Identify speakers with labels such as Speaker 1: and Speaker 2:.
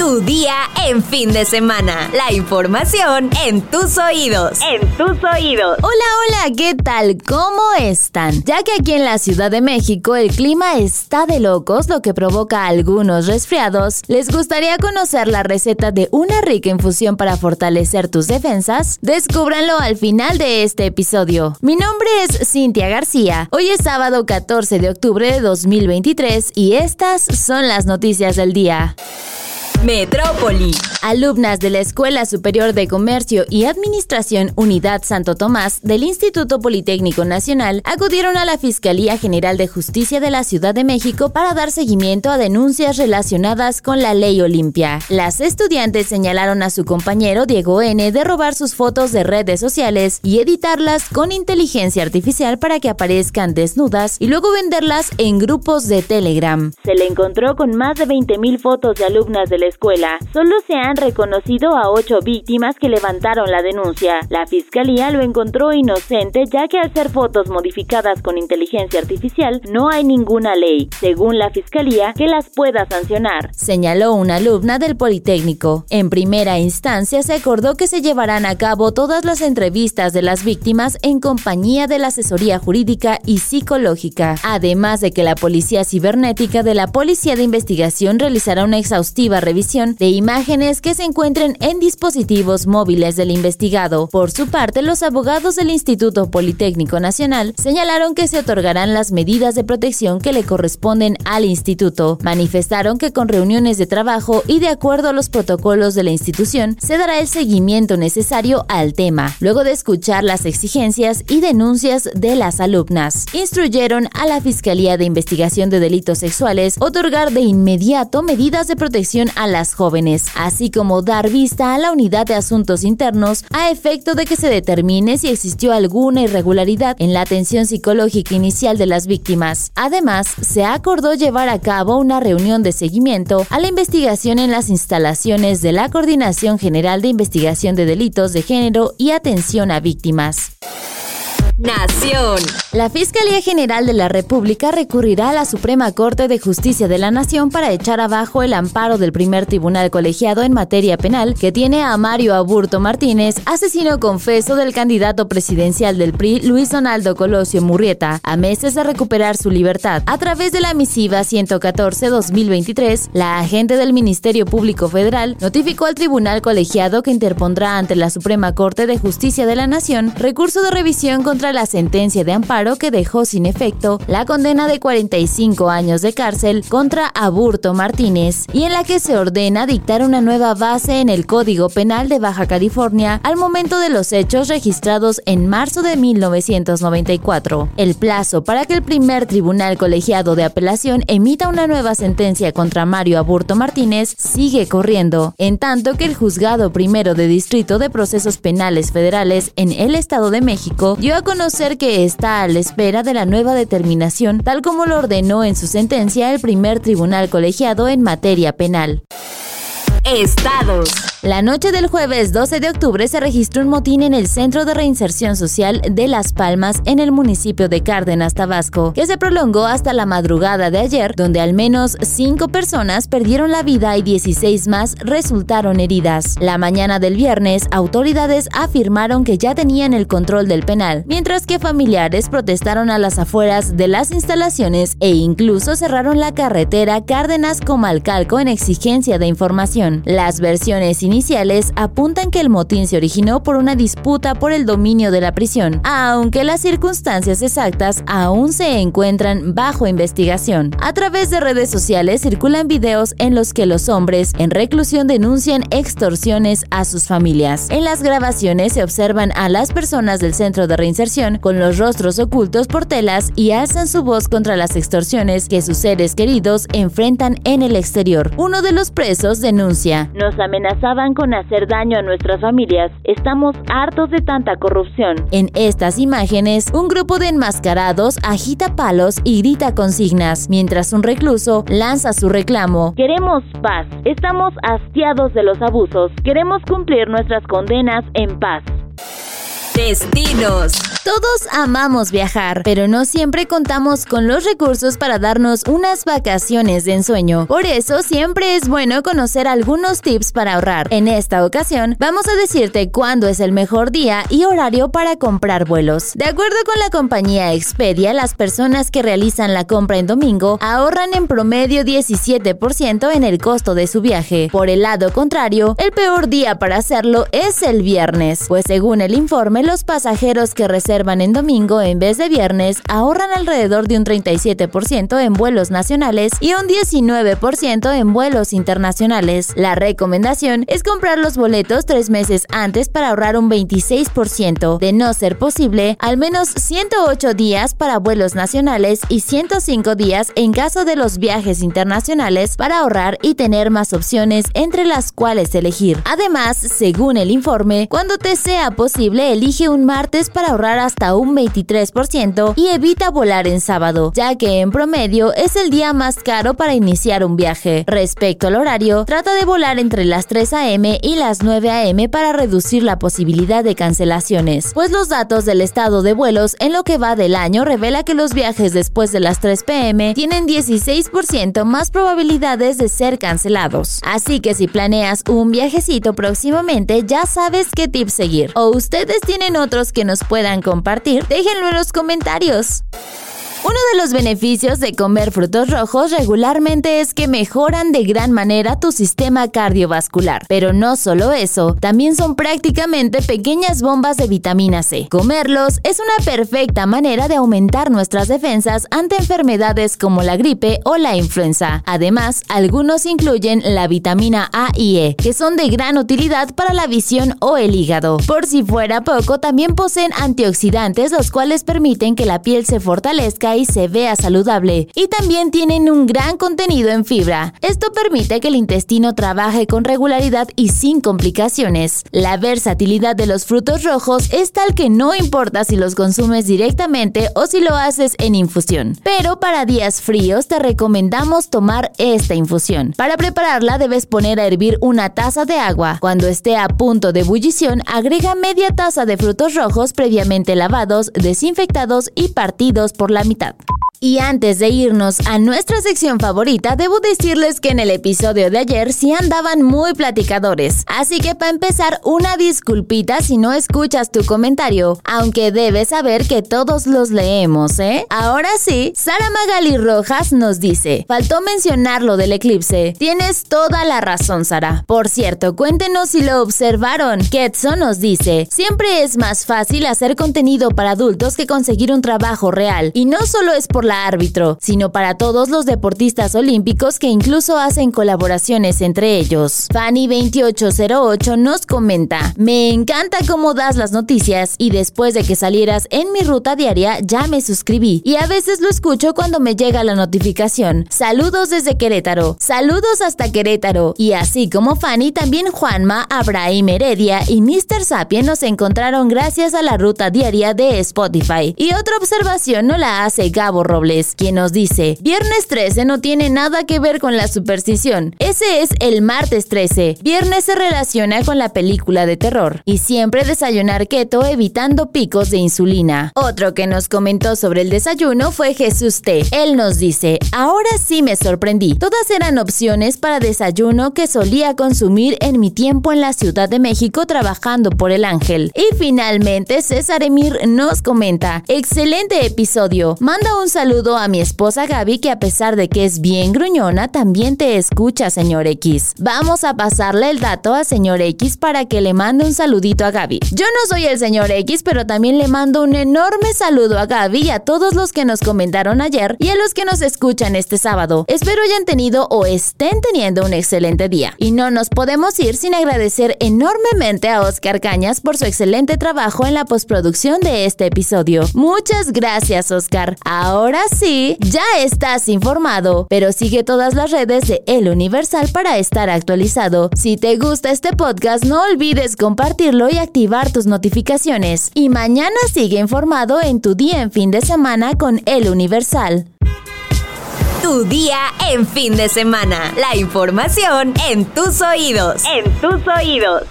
Speaker 1: Tu día en fin de semana. La información en tus oídos. En tus oídos.
Speaker 2: Hola, hola, ¿qué tal? ¿Cómo están? Ya que aquí en la Ciudad de México el clima está de locos, lo que provoca algunos resfriados, ¿les gustaría conocer la receta de una rica infusión para fortalecer tus defensas? Descúbranlo al final de este episodio. Mi nombre es Cintia García. Hoy es sábado 14 de octubre de 2023 y estas son las noticias del día.
Speaker 1: Metrópoli.
Speaker 2: Alumnas de la Escuela Superior de Comercio y Administración Unidad Santo Tomás del Instituto Politécnico Nacional acudieron a la Fiscalía General de Justicia de la Ciudad de México para dar seguimiento a denuncias relacionadas con la ley Olimpia. Las estudiantes señalaron a su compañero Diego N de robar sus fotos de redes sociales y editarlas con inteligencia artificial para que aparezcan desnudas y luego venderlas en grupos de Telegram.
Speaker 3: Se le encontró con más de 20.000 fotos de alumnas de la escuela. Solo se han reconocido a ocho víctimas que levantaron la denuncia. La fiscalía lo encontró inocente ya que al ser fotos modificadas con inteligencia artificial no hay ninguna ley, según la fiscalía, que las pueda sancionar.
Speaker 2: Señaló una alumna del Politécnico. En primera instancia se acordó que se llevarán a cabo todas las entrevistas de las víctimas en compañía de la asesoría jurídica y psicológica, además de que la Policía Cibernética de la Policía de Investigación realizará una exhaustiva revisión de imágenes que se encuentren en dispositivos móviles del investigado. Por su parte, los abogados del Instituto Politécnico Nacional señalaron que se otorgarán las medidas de protección que le corresponden al instituto. Manifestaron que con reuniones de trabajo y de acuerdo a los protocolos de la institución, se dará el seguimiento necesario al tema, luego de escuchar las exigencias y denuncias de las alumnas. Instruyeron a la Fiscalía de Investigación de Delitos Sexuales otorgar de inmediato medidas de protección a las jóvenes, así como dar vista a la unidad de asuntos internos a efecto de que se determine si existió alguna irregularidad en la atención psicológica inicial de las víctimas. Además, se acordó llevar a cabo una reunión de seguimiento a la investigación en las instalaciones de la Coordinación General de Investigación de Delitos de Género y Atención a Víctimas.
Speaker 1: Nación.
Speaker 2: La Fiscalía General de la República recurrirá a la Suprema Corte de Justicia de la Nación para echar abajo el amparo del primer tribunal colegiado en materia penal que tiene a Mario Aburto Martínez, asesino confeso del candidato presidencial del PRI, Luis Donaldo Colosio Murrieta, a meses de recuperar su libertad. A través de la misiva 114-2023, la agente del Ministerio Público Federal notificó al tribunal colegiado que interpondrá ante la Suprema Corte de Justicia de la Nación recurso de revisión contra la sentencia de amparo que dejó sin efecto la condena de 45 años de cárcel contra Aburto Martínez y en la que se ordena dictar una nueva base en el Código Penal de Baja California al momento de los hechos registrados en marzo de 1994. El plazo para que el primer tribunal colegiado de apelación emita una nueva sentencia contra Mario Aburto Martínez sigue corriendo, en tanto que el juzgado primero de distrito de procesos penales federales en el Estado de México dio a conocer conocer que está a la espera de la nueva determinación, tal como lo ordenó en su sentencia el primer tribunal colegiado en materia penal.
Speaker 1: Estados.
Speaker 2: La noche del jueves 12 de octubre se registró un motín en el Centro de Reinserción Social de Las Palmas en el municipio de Cárdenas, Tabasco, que se prolongó hasta la madrugada de ayer, donde al menos cinco personas perdieron la vida y 16 más resultaron heridas. La mañana del viernes, autoridades afirmaron que ya tenían el control del penal, mientras que familiares protestaron a las afueras de las instalaciones e incluso cerraron la carretera Cárdenas-Comalcalco en exigencia de información. Las versiones iniciales apuntan que el motín se originó por una disputa por el dominio de la prisión, aunque las circunstancias exactas aún se encuentran bajo investigación. A través de redes sociales circulan videos en los que los hombres en reclusión denuncian extorsiones a sus familias. En las grabaciones se observan a las personas del centro de reinserción con los rostros ocultos por telas y alzan su voz contra las extorsiones que sus seres queridos enfrentan en el exterior. Uno de los presos denuncia.
Speaker 3: Nos amenazaban con hacer daño a nuestras familias. Estamos hartos de tanta corrupción.
Speaker 2: En estas imágenes, un grupo de enmascarados agita palos y grita consignas, mientras un recluso lanza su reclamo.
Speaker 3: Queremos paz. Estamos hastiados de los abusos. Queremos cumplir nuestras condenas en paz.
Speaker 1: Destinos.
Speaker 2: Todos amamos viajar, pero no siempre contamos con los recursos para darnos unas vacaciones de ensueño. Por eso siempre es bueno conocer algunos tips para ahorrar. En esta ocasión, vamos a decirte cuándo es el mejor día y horario para comprar vuelos. De acuerdo con la compañía Expedia, las personas que realizan la compra en domingo ahorran en promedio 17% en el costo de su viaje. Por el lado contrario, el peor día para hacerlo es el viernes, pues según el informe, los pasajeros que reservan en domingo en vez de viernes ahorran alrededor de un 37% en vuelos nacionales y un 19% en vuelos internacionales. La recomendación es comprar los boletos tres meses antes para ahorrar un 26%. De no ser posible, al menos 108 días para vuelos nacionales y 105 días en caso de los viajes internacionales para ahorrar y tener más opciones entre las cuales elegir. Además, según el informe, cuando te sea posible, elige un martes para ahorrar hasta un 23% y evita volar en sábado, ya que en promedio es el día más caro para iniciar un viaje. Respecto al horario, trata de volar entre las 3 a.m. y las 9 a.m. para reducir la posibilidad de cancelaciones, pues los datos del estado de vuelos en lo que va del año revela que los viajes después de las 3 p.m. tienen 16% más probabilidades de ser cancelados. Así que si planeas un viajecito próximamente, ya sabes qué tips seguir. O ustedes tienen otros que nos puedan compartir, déjenlo en los comentarios. Uno de los beneficios de comer frutos rojos regularmente es que mejoran de gran manera tu sistema cardiovascular. Pero no solo eso, también son prácticamente pequeñas bombas de vitamina C. Comerlos es una perfecta manera de aumentar nuestras defensas ante enfermedades como la gripe o la influenza. Además, algunos incluyen la vitamina A y E, que son de gran utilidad para la visión o el hígado. Por si fuera poco, también poseen antioxidantes los cuales permiten que la piel se fortalezca y se vea saludable. Y también tienen un gran contenido en fibra. Esto permite que el intestino trabaje con regularidad y sin complicaciones. La versatilidad de los frutos rojos es tal que no importa si los consumes directamente o si lo haces en infusión. Pero para días fríos te recomendamos tomar esta infusión. Para prepararla debes poner a hervir una taza de agua. Cuando esté a punto de ebullición, agrega media taza de frutos rojos previamente lavados, desinfectados y partidos por la mitad up. Y antes de irnos a nuestra sección favorita, debo decirles que en el episodio de ayer sí andaban muy platicadores. Así que para empezar, una disculpita si no escuchas tu comentario, aunque debes saber que todos los leemos, ¿eh? Ahora sí, Sara Magali Rojas nos dice, faltó mencionar lo del eclipse. Tienes toda la razón, Sara. Por cierto, cuéntenos si lo observaron. Ketso nos dice, siempre es más fácil hacer contenido para adultos que conseguir un trabajo real. Y no solo es por árbitro, sino para todos los deportistas olímpicos que incluso hacen colaboraciones entre ellos. Fanny2808 nos comenta, me encanta cómo das las noticias y después de que salieras en mi ruta diaria ya me suscribí y a veces lo escucho cuando me llega la notificación. Saludos desde Querétaro, saludos hasta Querétaro y así como Fanny también Juanma, Abraham Heredia y Mr. Sapien nos encontraron gracias a la ruta diaria de Spotify. Y otra observación no la hace Gabo quien nos dice, viernes 13 no tiene nada que ver con la superstición, ese es el martes 13. Viernes se relaciona con la película de terror y siempre desayunar keto evitando picos de insulina. Otro que nos comentó sobre el desayuno fue Jesús T. Él nos dice, ahora sí me sorprendí. Todas eran opciones para desayuno que solía consumir en mi tiempo en la Ciudad de México trabajando por el Ángel. Y finalmente César Emir nos comenta, excelente episodio. Manda un saludo a mi esposa Gaby que a pesar de que es bien gruñona, también te escucha, señor X. Vamos a pasarle el dato a señor X para que le mande un saludito a Gaby. Yo no soy el señor X, pero también le mando un enorme saludo a Gaby y a todos los que nos comentaron ayer y a los que nos escuchan este sábado. Espero hayan tenido o estén teniendo un excelente día. Y no nos podemos ir sin agradecer enormemente a Oscar Cañas por su excelente trabajo en la postproducción de este episodio. Muchas gracias, Oscar. Ahora sí, ya estás informado, pero sigue todas las redes de El Universal para estar actualizado. Si te gusta este podcast, no olvides compartirlo y activar tus notificaciones. Y mañana sigue informado en tu día en fin de semana con El Universal.
Speaker 1: Tu día en fin de semana. La información en tus oídos.
Speaker 3: En tus oídos.